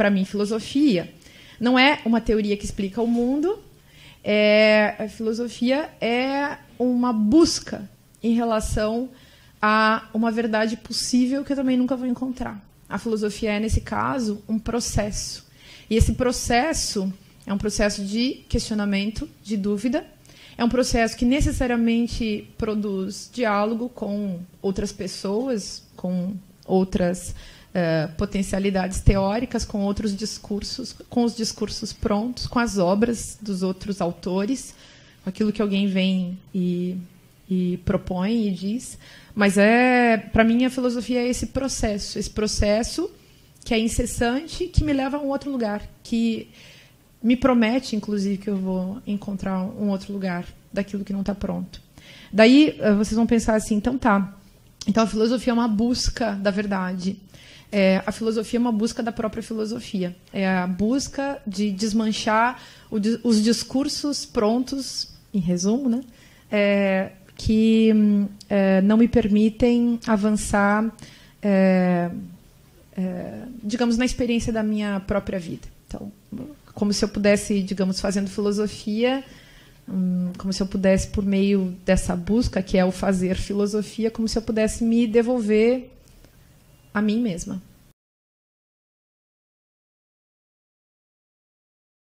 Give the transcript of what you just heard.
para mim, filosofia não é uma teoria que explica o mundo, é, a filosofia é uma busca em relação a uma verdade possível que eu também nunca vou encontrar. A filosofia é, nesse caso, um processo. E esse processo é um processo de questionamento, de dúvida. É um processo que necessariamente produz diálogo com outras pessoas, com outras uh, potencialidades teóricas, com outros discursos, com os discursos prontos, com as obras dos outros autores, com aquilo que alguém vem e, e propõe e diz. Mas é, para mim, a filosofia é esse processo, esse processo que é incessante, que me leva a um outro lugar, que me promete, inclusive, que eu vou encontrar um outro lugar daquilo que não está pronto. Daí eh, vocês vão pensar assim, então tá. Então a filosofia é uma busca da verdade. É, a filosofia é uma busca da própria filosofia. É a busca de desmanchar o, os discursos prontos, em resumo, né? É, que é, não me permitem avançar, é, é, digamos, na experiência da minha própria vida. Então, como se eu pudesse, digamos, fazendo filosofia, hum, como se eu pudesse, por meio dessa busca, que é o fazer filosofia, como se eu pudesse me devolver a mim mesma.